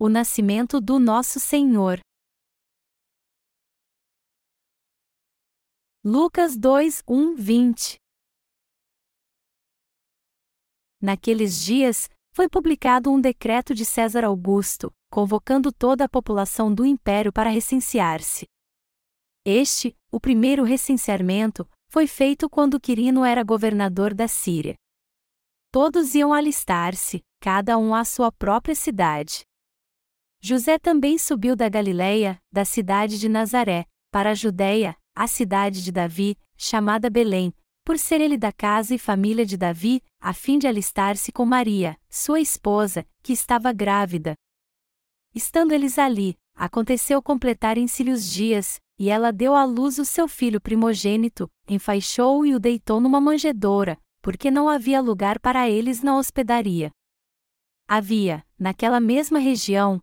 o nascimento do nosso Senhor. Lucas 2, 1, 20 Naqueles dias, foi publicado um decreto de César Augusto, convocando toda a população do império para recensear-se. Este, o primeiro recenseamento, foi feito quando Quirino era governador da Síria. Todos iam alistar-se, cada um à sua própria cidade. José também subiu da Galiléia, da cidade de Nazaré, para a Judéia, a cidade de Davi, chamada Belém, por ser ele da casa e família de Davi, a fim de alistar-se com Maria, sua esposa, que estava grávida. Estando eles ali, aconteceu completarem-se-lhe os dias, e ela deu à luz o seu filho primogênito, enfaixou-o e o deitou numa manjedoura, porque não havia lugar para eles na hospedaria. Havia, naquela mesma região,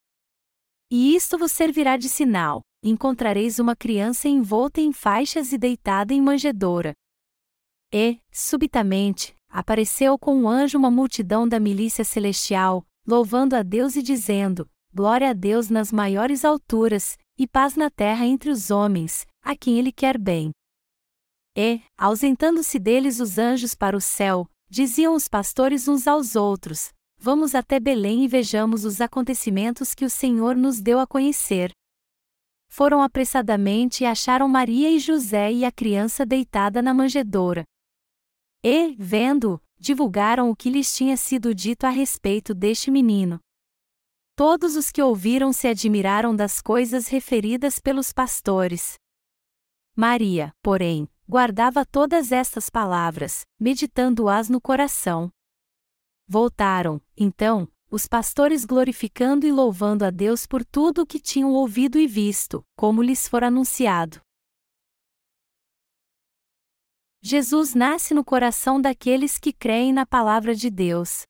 E isto vos servirá de sinal: encontrareis uma criança envolta em faixas e deitada em manjedoura. E, subitamente, apareceu com um anjo uma multidão da milícia celestial, louvando a Deus e dizendo: Glória a Deus nas maiores alturas, e paz na terra entre os homens, a quem Ele quer bem. E, ausentando-se deles os anjos para o céu, diziam os pastores uns aos outros: Vamos até Belém e vejamos os acontecimentos que o Senhor nos deu a conhecer. Foram apressadamente e acharam Maria e José e a criança deitada na manjedoura. E, vendo, divulgaram o que lhes tinha sido dito a respeito deste menino. Todos os que ouviram se admiraram das coisas referidas pelos pastores. Maria, porém, guardava todas estas palavras, meditando-as no coração. Voltaram, então, os pastores glorificando e louvando a Deus por tudo o que tinham ouvido e visto, como lhes for anunciado. Jesus nasce no coração daqueles que creem na palavra de Deus.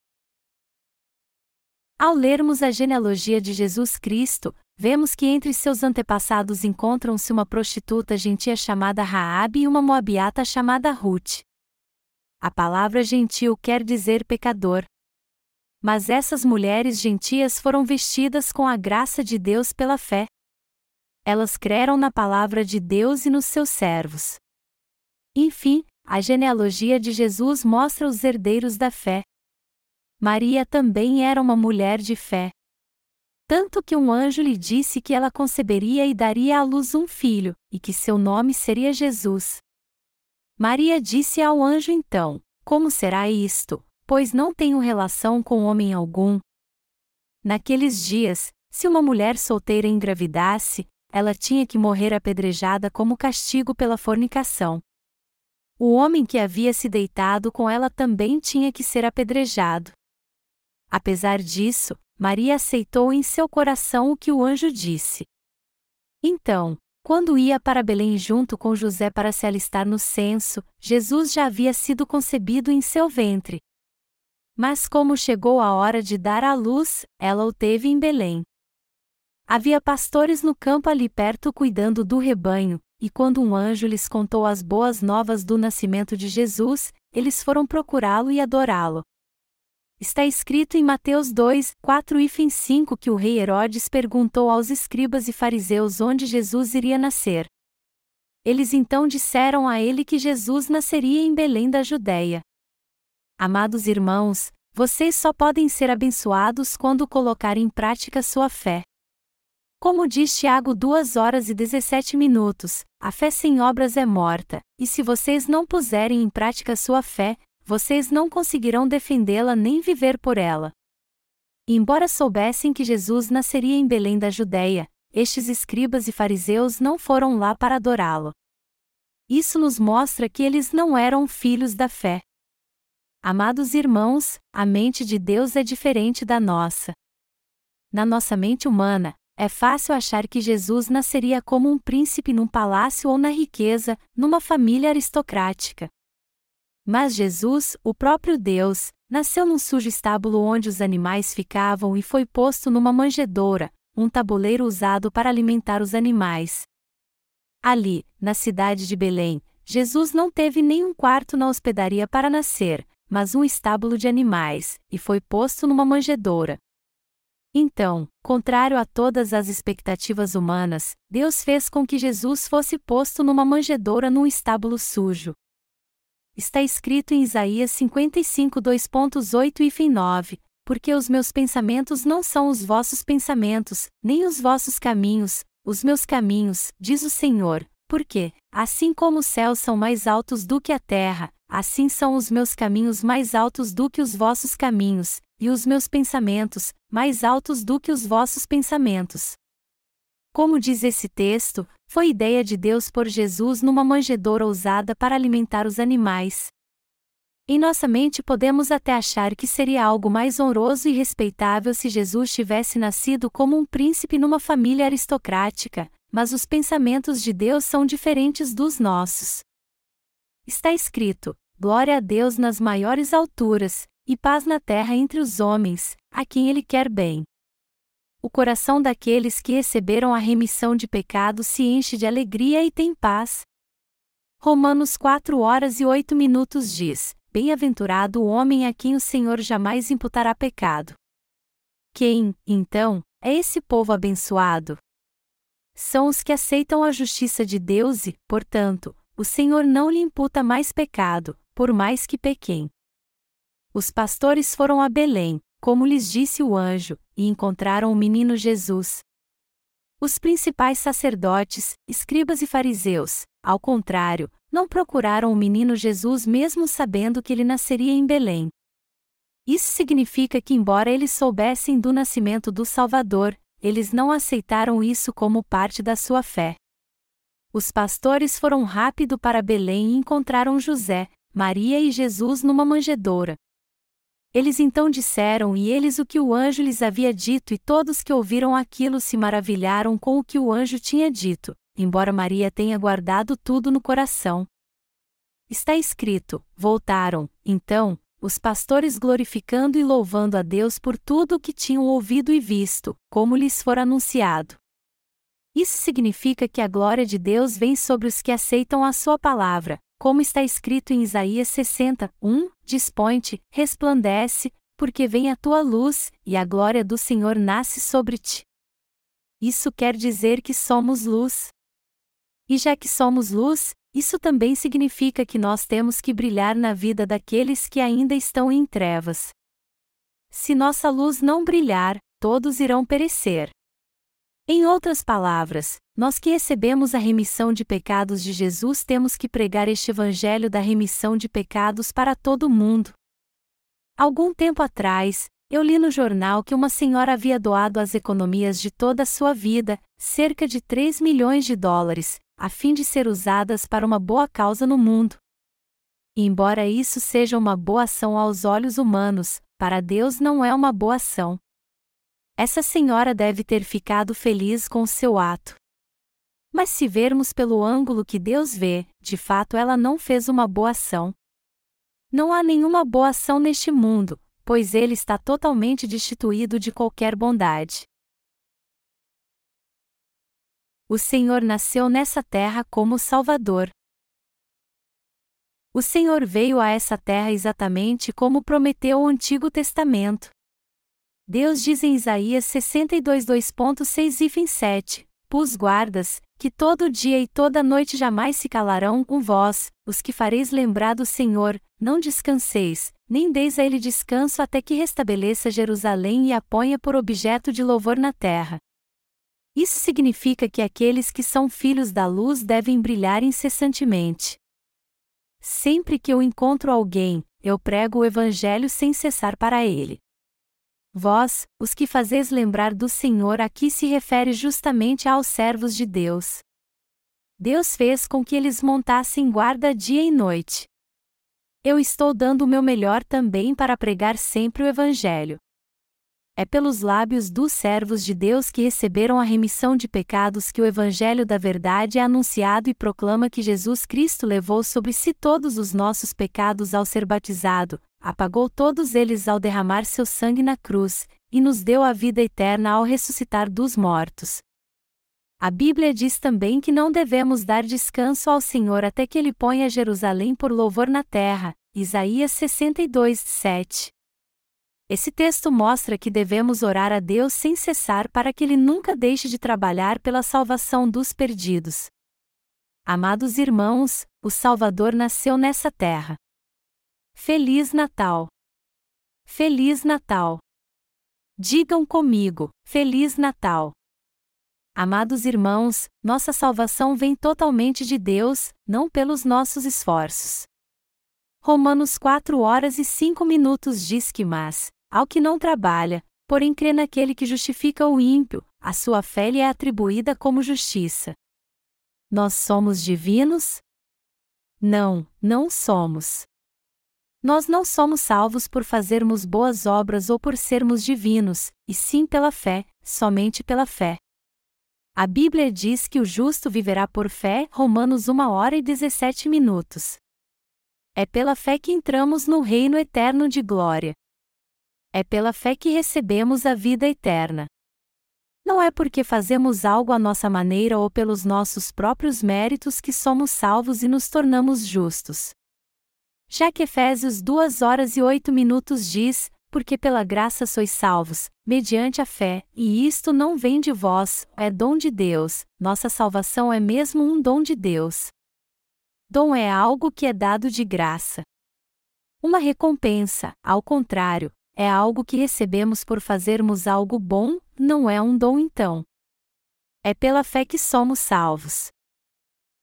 Ao lermos a genealogia de Jesus Cristo, vemos que entre seus antepassados encontram-se uma prostituta gentia chamada Raabe e uma moabiata chamada Ruth. A palavra gentil quer dizer pecador. Mas essas mulheres gentias foram vestidas com a graça de Deus pela fé. Elas creram na palavra de Deus e nos seus servos. Enfim, a genealogia de Jesus mostra os herdeiros da fé. Maria também era uma mulher de fé. Tanto que um anjo lhe disse que ela conceberia e daria à luz um filho, e que seu nome seria Jesus. Maria disse ao anjo então: Como será isto? Pois não tenho relação com homem algum. Naqueles dias, se uma mulher solteira engravidasse, ela tinha que morrer apedrejada como castigo pela fornicação. O homem que havia se deitado com ela também tinha que ser apedrejado. Apesar disso, Maria aceitou em seu coração o que o anjo disse. Então, quando ia para Belém junto com José para se alistar no censo, Jesus já havia sido concebido em seu ventre. Mas como chegou a hora de dar à luz, ela o teve em Belém. Havia pastores no campo ali perto cuidando do rebanho, e quando um anjo lhes contou as boas novas do nascimento de Jesus, eles foram procurá-lo e adorá-lo. Está escrito em Mateus 2, 4 e 5 que o rei Herodes perguntou aos escribas e fariseus onde Jesus iria nascer. Eles então disseram a ele que Jesus nasceria em Belém da Judéia. Amados irmãos, vocês só podem ser abençoados quando colocarem em prática sua fé. Como diz Tiago 2 horas e 17 minutos, a fé sem obras é morta, e se vocês não puserem em prática sua fé, vocês não conseguirão defendê-la nem viver por ela. embora soubessem que Jesus nasceria em Belém da Judéia, estes escribas e fariseus não foram lá para adorá-lo. Isso nos mostra que eles não eram filhos da fé. Amados irmãos, a mente de Deus é diferente da nossa. Na nossa mente humana, é fácil achar que Jesus nasceria como um príncipe num palácio ou na riqueza, numa família aristocrática. Mas Jesus, o próprio Deus, nasceu num sujo estábulo onde os animais ficavam e foi posto numa manjedoura, um tabuleiro usado para alimentar os animais. Ali, na cidade de Belém, Jesus não teve nenhum quarto na hospedaria para nascer, mas um estábulo de animais, e foi posto numa manjedoura. Então, contrário a todas as expectativas humanas, Deus fez com que Jesus fosse posto numa manjedoura num estábulo sujo. Está escrito em Isaías 55 2.8 e fim 9, porque os meus pensamentos não são os vossos pensamentos, nem os vossos caminhos, os meus caminhos, diz o Senhor, porque, assim como os céus são mais altos do que a terra, assim são os meus caminhos mais altos do que os vossos caminhos, e os meus pensamentos, mais altos do que os vossos pensamentos. Como diz esse texto, foi ideia de Deus por Jesus numa manjedoura usada para alimentar os animais. Em nossa mente podemos até achar que seria algo mais honroso e respeitável se Jesus tivesse nascido como um príncipe numa família aristocrática, mas os pensamentos de Deus são diferentes dos nossos. Está escrito: Glória a Deus nas maiores alturas, e paz na terra entre os homens, a quem Ele quer bem. O coração daqueles que receberam a remissão de pecados se enche de alegria e tem paz. Romanos 4 horas e 8 minutos diz: Bem-aventurado o homem a quem o Senhor jamais imputará pecado. Quem, então, é esse povo abençoado? São os que aceitam a justiça de Deus e, portanto, o Senhor não lhe imputa mais pecado, por mais que pequem. Os pastores foram a Belém, como lhes disse o anjo, e encontraram o menino Jesus. Os principais sacerdotes, escribas e fariseus, ao contrário, não procuraram o menino Jesus mesmo sabendo que ele nasceria em Belém. Isso significa que, embora eles soubessem do nascimento do Salvador, eles não aceitaram isso como parte da sua fé. Os pastores foram rápido para Belém e encontraram José, Maria e Jesus numa manjedoura. Eles então disseram e eles o que o anjo lhes havia dito, e todos que ouviram aquilo se maravilharam com o que o anjo tinha dito embora Maria tenha guardado tudo no coração. Está escrito: voltaram, então, os pastores glorificando e louvando a Deus por tudo o que tinham ouvido e visto, como lhes for anunciado. Isso significa que a glória de Deus vem sobre os que aceitam a sua palavra, como está escrito em Isaías 60, 1, Dispõe-te, resplandece, porque vem a tua luz, e a glória do Senhor nasce sobre ti. Isso quer dizer que somos luz. E já que somos luz, isso também significa que nós temos que brilhar na vida daqueles que ainda estão em trevas. Se nossa luz não brilhar, todos irão perecer. Em outras palavras, nós que recebemos a remissão de pecados de Jesus temos que pregar este evangelho da remissão de pecados para todo mundo. Algum tempo atrás, eu li no jornal que uma senhora havia doado as economias de toda a sua vida, cerca de 3 milhões de dólares, a fim de ser usadas para uma boa causa no mundo. Embora isso seja uma boa ação aos olhos humanos, para Deus não é uma boa ação. Essa senhora deve ter ficado feliz com seu ato. Mas se vermos pelo ângulo que Deus vê, de fato ela não fez uma boa ação. Não há nenhuma boa ação neste mundo, pois ele está totalmente destituído de qualquer bondade. O Senhor nasceu nessa terra como Salvador. O Senhor veio a essa terra exatamente como prometeu o Antigo Testamento. Deus diz em Isaías 62 2.6 e 7, Pus guardas, que todo dia e toda noite jamais se calarão com vós, os que fareis lembrar do Senhor, não descanseis, nem deis a ele descanso até que restabeleça Jerusalém e a ponha por objeto de louvor na terra. Isso significa que aqueles que são filhos da luz devem brilhar incessantemente. Sempre que eu encontro alguém, eu prego o Evangelho sem cessar para ele. Vós, os que fazeis lembrar do Senhor, aqui se refere justamente aos servos de Deus. Deus fez com que eles montassem guarda dia e noite. Eu estou dando o meu melhor também para pregar sempre o Evangelho. É pelos lábios dos servos de Deus que receberam a remissão de pecados que o Evangelho da Verdade é anunciado e proclama que Jesus Cristo levou sobre si todos os nossos pecados ao ser batizado, apagou todos eles ao derramar seu sangue na cruz, e nos deu a vida eterna ao ressuscitar dos mortos. A Bíblia diz também que não devemos dar descanso ao Senhor até que ele ponha Jerusalém por louvor na terra. Isaías 62, 7. Esse texto mostra que devemos orar a Deus sem cessar para que Ele nunca deixe de trabalhar pela salvação dos perdidos. Amados irmãos, o Salvador nasceu nessa terra. Feliz Natal! Feliz Natal! Digam comigo, Feliz Natal! Amados irmãos, nossa salvação vem totalmente de Deus, não pelos nossos esforços. Romanos 4 horas e 5 minutos diz que, mas, ao que não trabalha, porém crê naquele que justifica o ímpio, a sua fé lhe é atribuída como justiça. Nós somos divinos? Não, não somos. Nós não somos salvos por fazermos boas obras ou por sermos divinos, e sim pela fé, somente pela fé. A Bíblia diz que o justo viverá por fé, Romanos 1 hora e 17 minutos. É pela fé que entramos no reino eterno de glória. É pela fé que recebemos a vida eterna. Não é porque fazemos algo à nossa maneira ou pelos nossos próprios méritos que somos salvos e nos tornamos justos. Já que Efésios 2 horas e 8 minutos diz: Porque pela graça sois salvos, mediante a fé, e isto não vem de vós, é dom de Deus, nossa salvação é mesmo um dom de Deus. Dom é algo que é dado de graça. Uma recompensa, ao contrário, é algo que recebemos por fazermos algo bom, não é um dom então. É pela fé que somos salvos.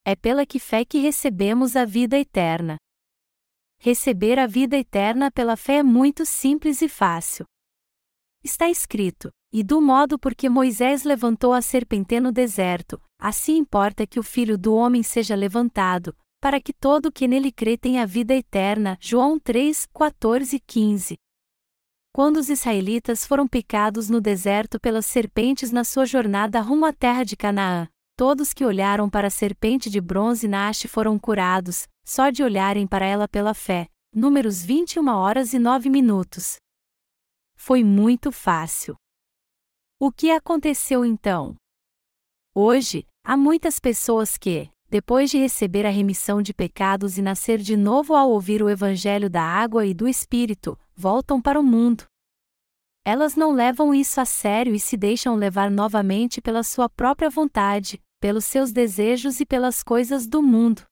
É pela que fé que recebemos a vida eterna. Receber a vida eterna pela fé é muito simples e fácil. Está escrito: E do modo porque Moisés levantou a serpente no deserto, assim importa que o filho do homem seja levantado, para que todo que nele crê tenha vida eterna. João 3, 14 e 15 quando os israelitas foram picados no deserto pelas serpentes na sua jornada rumo à terra de Canaã. Todos que olharam para a serpente de bronze na haste foram curados, só de olharem para ela pela fé. Números 21 horas e 9 minutos. Foi muito fácil. O que aconteceu então? Hoje, há muitas pessoas que, depois de receber a remissão de pecados e nascer de novo ao ouvir o Evangelho da água e do Espírito, voltam para o mundo. Elas não levam isso a sério e se deixam levar novamente pela sua própria vontade, pelos seus desejos e pelas coisas do mundo.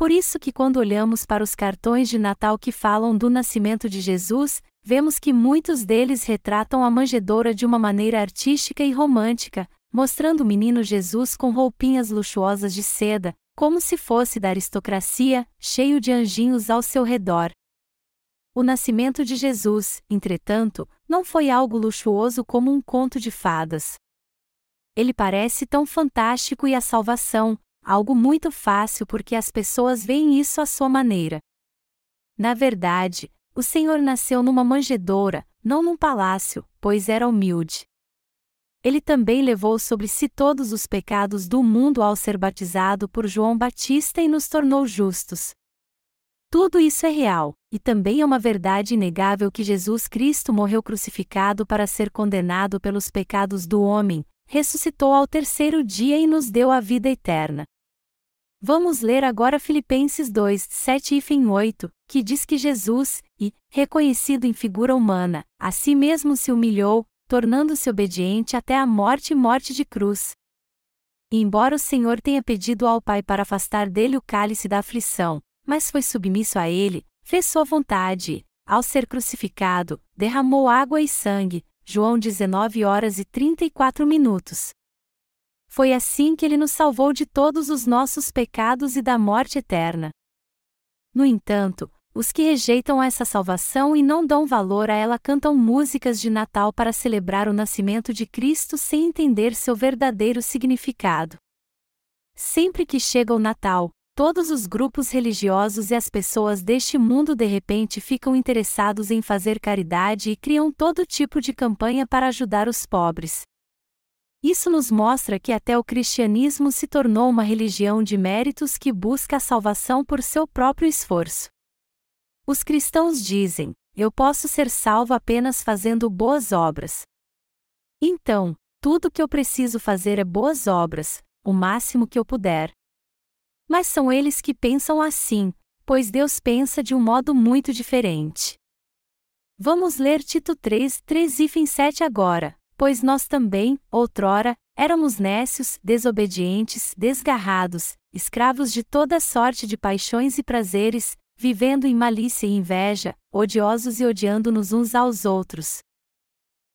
Por isso que quando olhamos para os cartões de Natal que falam do nascimento de Jesus, vemos que muitos deles retratam a manjedoura de uma maneira artística e romântica, mostrando o menino Jesus com roupinhas luxuosas de seda, como se fosse da aristocracia, cheio de anjinhos ao seu redor. O nascimento de Jesus, entretanto, não foi algo luxuoso como um conto de fadas. Ele parece tão fantástico e a salvação, algo muito fácil porque as pessoas veem isso à sua maneira. Na verdade, o Senhor nasceu numa manjedoura, não num palácio, pois era humilde. Ele também levou sobre si todos os pecados do mundo ao ser batizado por João Batista e nos tornou justos. Tudo isso é real, e também é uma verdade inegável que Jesus Cristo morreu crucificado para ser condenado pelos pecados do homem, ressuscitou ao terceiro dia e nos deu a vida eterna. Vamos ler agora Filipenses 2, 7 e fim 8, que diz que Jesus, e, reconhecido em figura humana, a si mesmo se humilhou, tornando-se obediente até a morte e morte de cruz. E embora o Senhor tenha pedido ao Pai para afastar dele o cálice da aflição, mas foi submisso a ele, fez sua vontade, ao ser crucificado, derramou água e sangue. João 19 horas e 34 minutos. Foi assim que ele nos salvou de todos os nossos pecados e da morte eterna. No entanto, os que rejeitam essa salvação e não dão valor a ela cantam músicas de Natal para celebrar o nascimento de Cristo sem entender seu verdadeiro significado. Sempre que chega o Natal, todos os grupos religiosos e as pessoas deste mundo de repente ficam interessados em fazer caridade e criam todo tipo de campanha para ajudar os pobres. Isso nos mostra que até o cristianismo se tornou uma religião de méritos que busca a salvação por seu próprio esforço. Os cristãos dizem: Eu posso ser salvo apenas fazendo boas obras. Então, tudo que eu preciso fazer é boas obras, o máximo que eu puder. Mas são eles que pensam assim, pois Deus pensa de um modo muito diferente. Vamos ler Tito 3, 3 e 7 agora. Pois nós também, outrora, éramos nécios, desobedientes, desgarrados, escravos de toda sorte de paixões e prazeres, vivendo em malícia e inveja, odiosos e odiando-nos uns aos outros.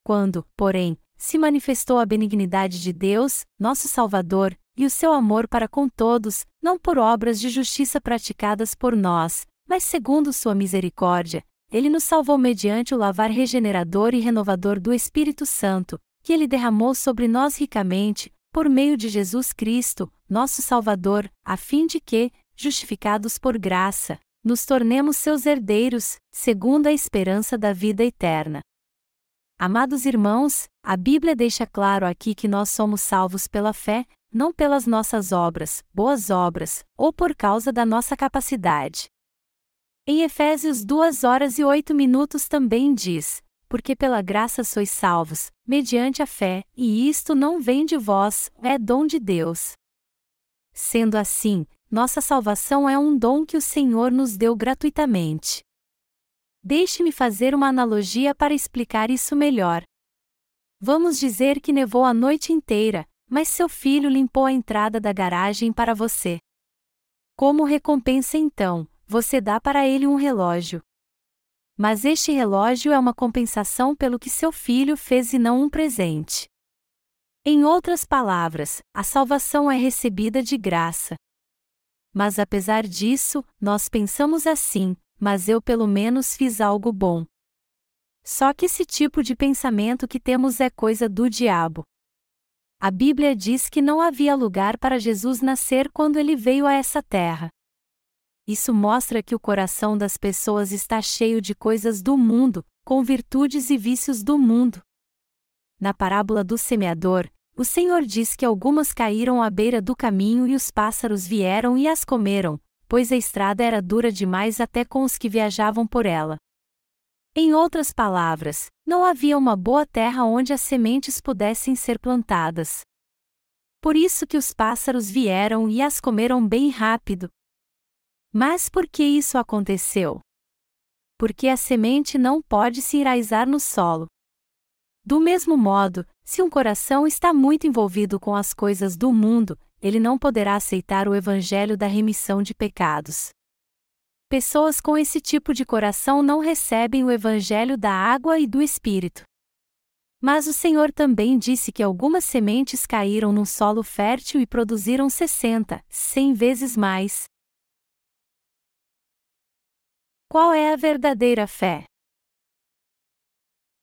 Quando, porém, se manifestou a benignidade de Deus, nosso Salvador, e o seu amor para com todos, não por obras de justiça praticadas por nós, mas segundo sua misericórdia, ele nos salvou mediante o lavar regenerador e renovador do Espírito Santo, que ele derramou sobre nós ricamente, por meio de Jesus Cristo, nosso Salvador, a fim de que, justificados por graça, nos tornemos seus herdeiros, segundo a esperança da vida eterna. Amados irmãos, a Bíblia deixa claro aqui que nós somos salvos pela fé, não pelas nossas obras, boas obras, ou por causa da nossa capacidade. Em Efésios 2 horas e 8 minutos também diz: Porque pela graça sois salvos, mediante a fé, e isto não vem de vós, é dom de Deus. Sendo assim, nossa salvação é um dom que o Senhor nos deu gratuitamente. Deixe-me fazer uma analogia para explicar isso melhor. Vamos dizer que nevou a noite inteira, mas seu filho limpou a entrada da garagem para você. Como recompensa então, você dá para ele um relógio. Mas este relógio é uma compensação pelo que seu filho fez e não um presente. Em outras palavras, a salvação é recebida de graça. Mas apesar disso, nós pensamos assim: mas eu pelo menos fiz algo bom. Só que esse tipo de pensamento que temos é coisa do diabo. A Bíblia diz que não havia lugar para Jesus nascer quando ele veio a essa terra. Isso mostra que o coração das pessoas está cheio de coisas do mundo, com virtudes e vícios do mundo. Na parábola do semeador, o Senhor diz que algumas caíram à beira do caminho e os pássaros vieram e as comeram, pois a estrada era dura demais até com os que viajavam por ela. Em outras palavras, não havia uma boa terra onde as sementes pudessem ser plantadas. Por isso que os pássaros vieram e as comeram bem rápido, mas por que isso aconteceu? Porque a semente não pode se enraizar no solo. Do mesmo modo, se um coração está muito envolvido com as coisas do mundo, ele não poderá aceitar o evangelho da remissão de pecados. Pessoas com esse tipo de coração não recebem o evangelho da água e do espírito. Mas o Senhor também disse que algumas sementes caíram num solo fértil e produziram 60, 100 vezes mais. Qual é a verdadeira fé?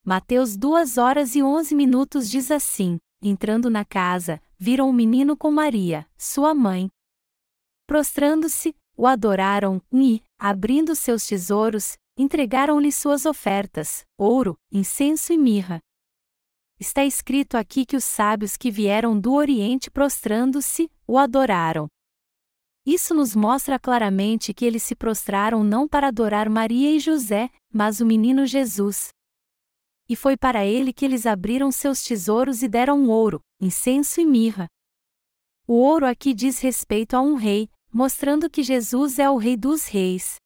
Mateus 2 horas e 11 minutos diz assim: Entrando na casa, viram um menino com Maria, sua mãe. Prostrando-se, o adoraram e, abrindo seus tesouros, entregaram-lhe suas ofertas: ouro, incenso e mirra. Está escrito aqui que os sábios que vieram do Oriente prostrando-se, o adoraram. Isso nos mostra claramente que eles se prostraram não para adorar Maria e José, mas o menino Jesus. E foi para ele que eles abriram seus tesouros e deram ouro, incenso e mirra. O ouro aqui diz respeito a um rei, mostrando que Jesus é o Rei dos Reis.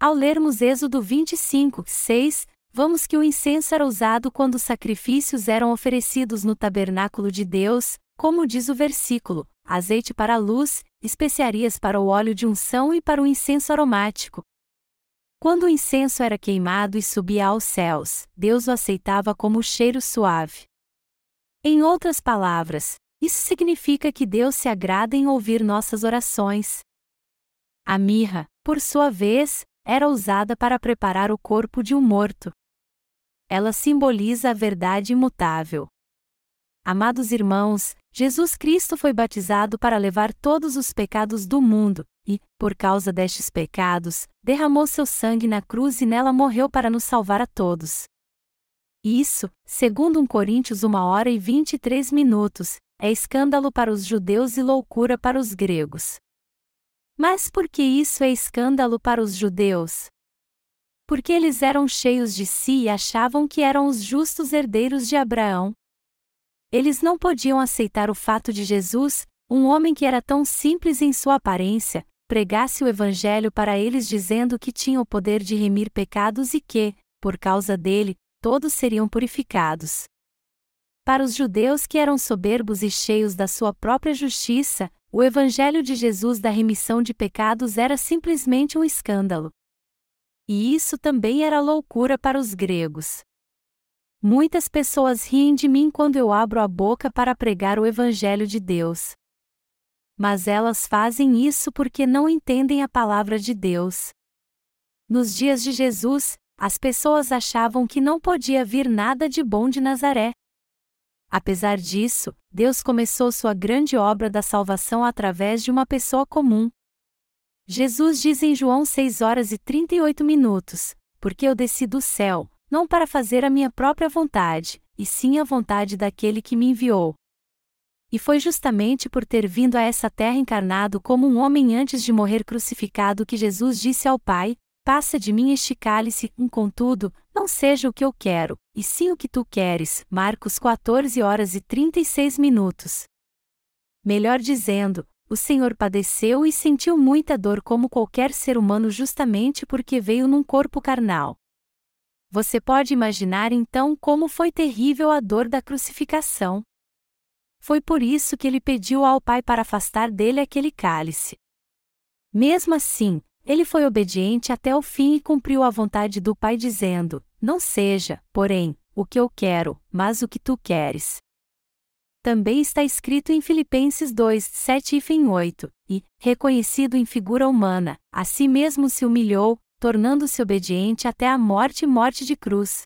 Ao lermos Êxodo 25, 6, vamos que o incenso era usado quando os sacrifícios eram oferecidos no tabernáculo de Deus, como diz o versículo: azeite para a luz, especiarias para o óleo de unção e para o incenso aromático. Quando o incenso era queimado e subia aos céus, Deus o aceitava como cheiro suave. Em outras palavras, isso significa que Deus se agrada em ouvir nossas orações. A mirra, por sua vez, era usada para preparar o corpo de um morto. Ela simboliza a verdade imutável. Amados irmãos, Jesus Cristo foi batizado para levar todos os pecados do mundo, e, por causa destes pecados, derramou seu sangue na cruz e nela morreu para nos salvar a todos. Isso, segundo 1 Coríntios 1 hora e 23 minutos, é escândalo para os judeus e loucura para os gregos. Mas por que isso é escândalo para os judeus? Porque eles eram cheios de si e achavam que eram os justos herdeiros de Abraão. Eles não podiam aceitar o fato de Jesus, um homem que era tão simples em sua aparência, pregasse o Evangelho para eles dizendo que tinha o poder de remir pecados e que, por causa dele, todos seriam purificados. Para os judeus que eram soberbos e cheios da sua própria justiça, o Evangelho de Jesus da remissão de pecados era simplesmente um escândalo. E isso também era loucura para os gregos. Muitas pessoas riem de mim quando eu abro a boca para pregar o Evangelho de Deus. Mas elas fazem isso porque não entendem a palavra de Deus. Nos dias de Jesus, as pessoas achavam que não podia vir nada de bom de Nazaré. Apesar disso, Deus começou sua grande obra da salvação através de uma pessoa comum. Jesus diz em João 6 horas e 38 minutos: Porque eu desci do céu, não para fazer a minha própria vontade, e sim a vontade daquele que me enviou. E foi justamente por ter vindo a essa terra encarnado como um homem antes de morrer crucificado que Jesus disse ao Pai: Passa de mim este cálice, contudo, não seja o que eu quero, e sim o que tu queres. Marcos 14 horas e 36 minutos. Melhor dizendo, o Senhor padeceu e sentiu muita dor como qualquer ser humano justamente porque veio num corpo carnal. Você pode imaginar então como foi terrível a dor da crucificação. Foi por isso que ele pediu ao Pai para afastar dele aquele cálice. Mesmo assim, ele foi obediente até o fim e cumpriu a vontade do Pai, dizendo: Não seja, porém, o que eu quero, mas o que tu queres. Também está escrito em Filipenses 2, 7 e 8, e, reconhecido em figura humana, a si mesmo se humilhou, tornando-se obediente até a morte e morte de cruz.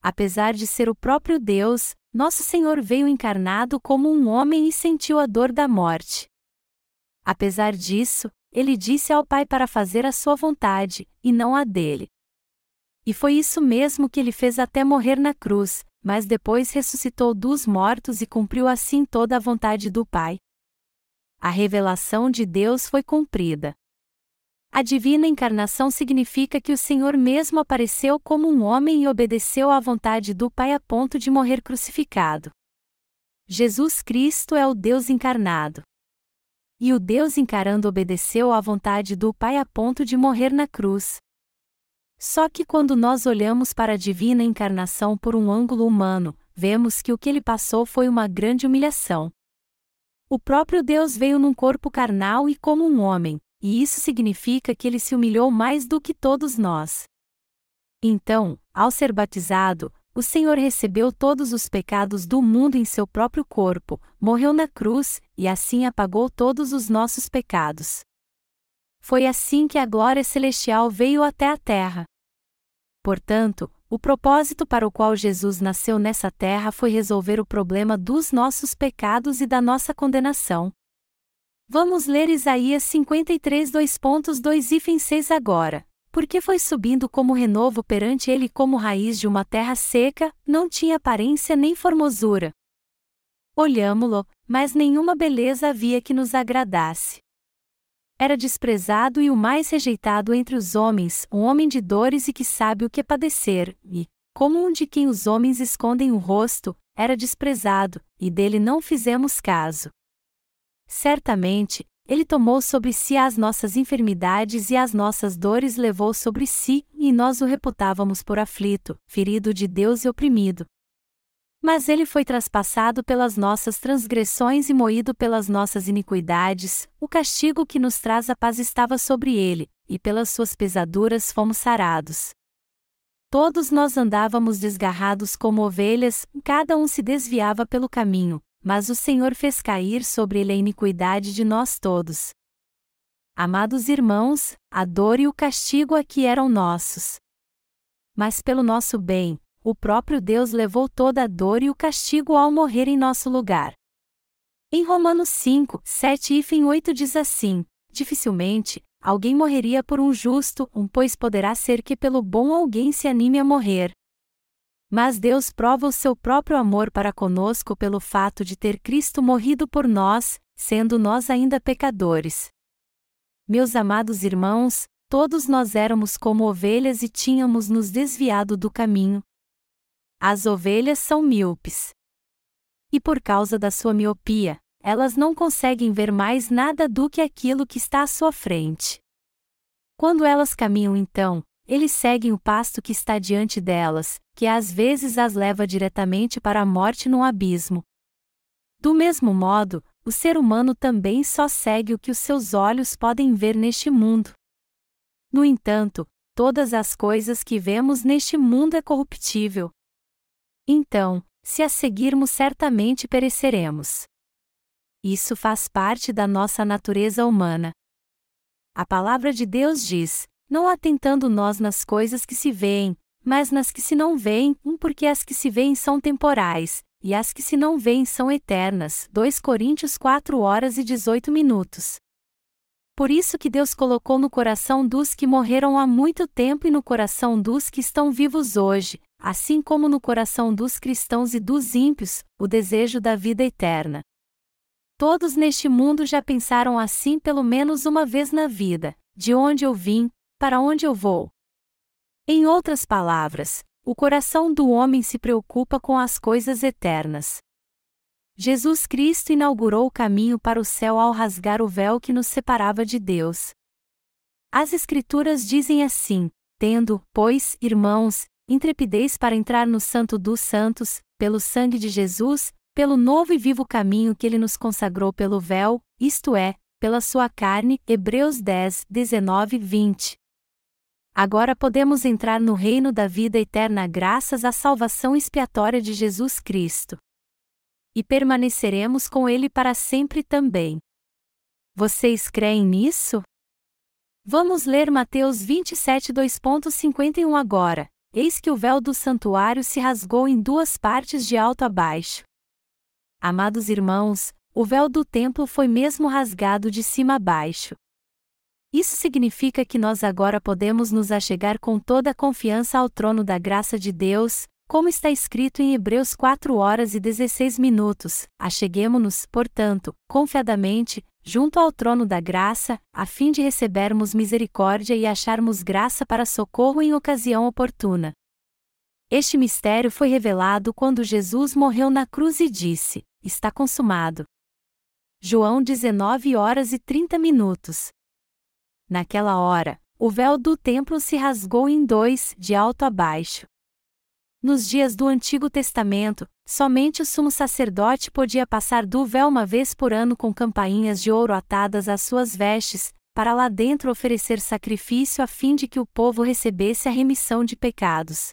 Apesar de ser o próprio Deus, nosso Senhor veio encarnado como um homem e sentiu a dor da morte. Apesar disso, ele disse ao Pai para fazer a sua vontade, e não a dele. E foi isso mesmo que ele fez até morrer na cruz, mas depois ressuscitou dos mortos e cumpriu assim toda a vontade do Pai. A revelação de Deus foi cumprida. A divina encarnação significa que o Senhor mesmo apareceu como um homem e obedeceu à vontade do Pai a ponto de morrer crucificado. Jesus Cristo é o Deus encarnado. E o Deus encarando obedeceu à vontade do Pai a ponto de morrer na cruz. Só que quando nós olhamos para a divina encarnação por um ângulo humano, vemos que o que ele passou foi uma grande humilhação. O próprio Deus veio num corpo carnal e como um homem, e isso significa que ele se humilhou mais do que todos nós. Então, ao ser batizado, o Senhor recebeu todos os pecados do mundo em seu próprio corpo, morreu na cruz, e assim apagou todos os nossos pecados. Foi assim que a glória celestial veio até a terra. Portanto, o propósito para o qual Jesus nasceu nessa terra foi resolver o problema dos nossos pecados e da nossa condenação. Vamos ler Isaías 53 2.2 e 6 agora porque foi subindo como renovo perante ele como raiz de uma terra seca, não tinha aparência nem formosura. Olhámo-lo, mas nenhuma beleza havia que nos agradasse. Era desprezado e o mais rejeitado entre os homens, um homem de dores e que sabe o que padecer, e, como um de quem os homens escondem o rosto, era desprezado, e dele não fizemos caso. Certamente, ele tomou sobre si as nossas enfermidades e as nossas dores levou sobre si, e nós o reputávamos por aflito, ferido de Deus e oprimido. Mas ele foi traspassado pelas nossas transgressões e moído pelas nossas iniquidades, o castigo que nos traz a paz estava sobre ele, e pelas suas pesaduras fomos sarados. Todos nós andávamos desgarrados como ovelhas, cada um se desviava pelo caminho, mas o Senhor fez cair sobre ele a iniquidade de nós todos. Amados irmãos, a dor e o castigo aqui eram nossos. Mas pelo nosso bem, o próprio Deus levou toda a dor e o castigo ao morrer em nosso lugar. Em Romanos 5, 7 e 8 diz assim: Dificilmente, alguém morreria por um justo, um pois poderá ser que pelo bom alguém se anime a morrer. Mas Deus prova o seu próprio amor para conosco pelo fato de ter Cristo morrido por nós, sendo nós ainda pecadores. Meus amados irmãos, todos nós éramos como ovelhas e tínhamos nos desviado do caminho. As ovelhas são míopes. E por causa da sua miopia, elas não conseguem ver mais nada do que aquilo que está à sua frente. Quando elas caminham então, eles seguem o pasto que está diante delas, que às vezes as leva diretamente para a morte num abismo. Do mesmo modo, o ser humano também só segue o que os seus olhos podem ver neste mundo. No entanto, todas as coisas que vemos neste mundo é corruptível. Então, se a seguirmos certamente pereceremos. Isso faz parte da nossa natureza humana. A palavra de Deus diz: não atentando nós nas coisas que se veem, mas nas que se não veem, porque as que se veem são temporais, e as que se não veem são eternas. 2 Coríntios 4 horas e 18 minutos. Por isso que Deus colocou no coração dos que morreram há muito tempo e no coração dos que estão vivos hoje, assim como no coração dos cristãos e dos ímpios, o desejo da vida eterna. Todos neste mundo já pensaram assim pelo menos uma vez na vida: de onde eu vim, para onde eu vou? Em outras palavras, o coração do homem se preocupa com as coisas eternas. Jesus Cristo inaugurou o caminho para o céu ao rasgar o véu que nos separava de Deus. As Escrituras dizem assim: Tendo, pois, irmãos, intrepidez para entrar no Santo dos Santos, pelo sangue de Jesus, pelo novo e vivo caminho que ele nos consagrou pelo véu, isto é, pela sua carne. Hebreus 10, 19, 20. Agora podemos entrar no reino da vida eterna graças à salvação expiatória de Jesus Cristo. E permaneceremos com Ele para sempre também. Vocês creem nisso? Vamos ler Mateus 27, 2.51 agora. Eis que o véu do santuário se rasgou em duas partes de alto a baixo. Amados irmãos, o véu do templo foi mesmo rasgado de cima a baixo. Isso significa que nós agora podemos nos achegar com toda a confiança ao trono da graça de Deus, como está escrito em Hebreus 4 horas e 16 minutos. Acheguemo-nos, portanto, confiadamente, junto ao trono da graça, a fim de recebermos misericórdia e acharmos graça para socorro em ocasião oportuna. Este mistério foi revelado quando Jesus morreu na cruz e disse: Está consumado. João 19 horas e 30 minutos. Naquela hora, o véu do templo se rasgou em dois, de alto a baixo. Nos dias do Antigo Testamento, somente o sumo sacerdote podia passar do véu uma vez por ano com campainhas de ouro atadas às suas vestes, para lá dentro oferecer sacrifício a fim de que o povo recebesse a remissão de pecados.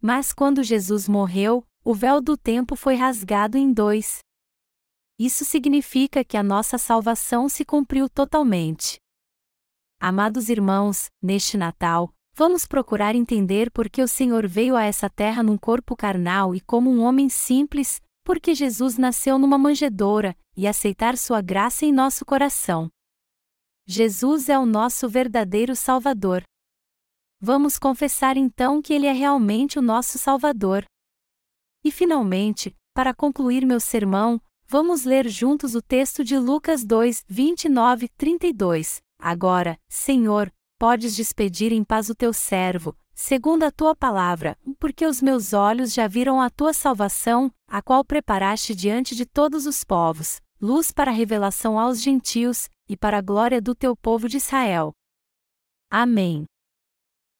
Mas quando Jesus morreu, o véu do templo foi rasgado em dois. Isso significa que a nossa salvação se cumpriu totalmente. Amados irmãos, neste Natal, vamos procurar entender por que o Senhor veio a essa terra num corpo carnal e como um homem simples, porque Jesus nasceu numa manjedoura, e aceitar sua graça em nosso coração. Jesus é o nosso verdadeiro Salvador. Vamos confessar então que Ele é realmente o nosso Salvador. E finalmente, para concluir meu sermão, vamos ler juntos o texto de Lucas 2, 29, 32. Agora, Senhor, podes despedir em paz o teu servo, segundo a tua palavra, porque os meus olhos já viram a tua salvação, a qual preparaste diante de todos os povos, luz para a revelação aos gentios, e para a glória do teu povo de Israel. Amém.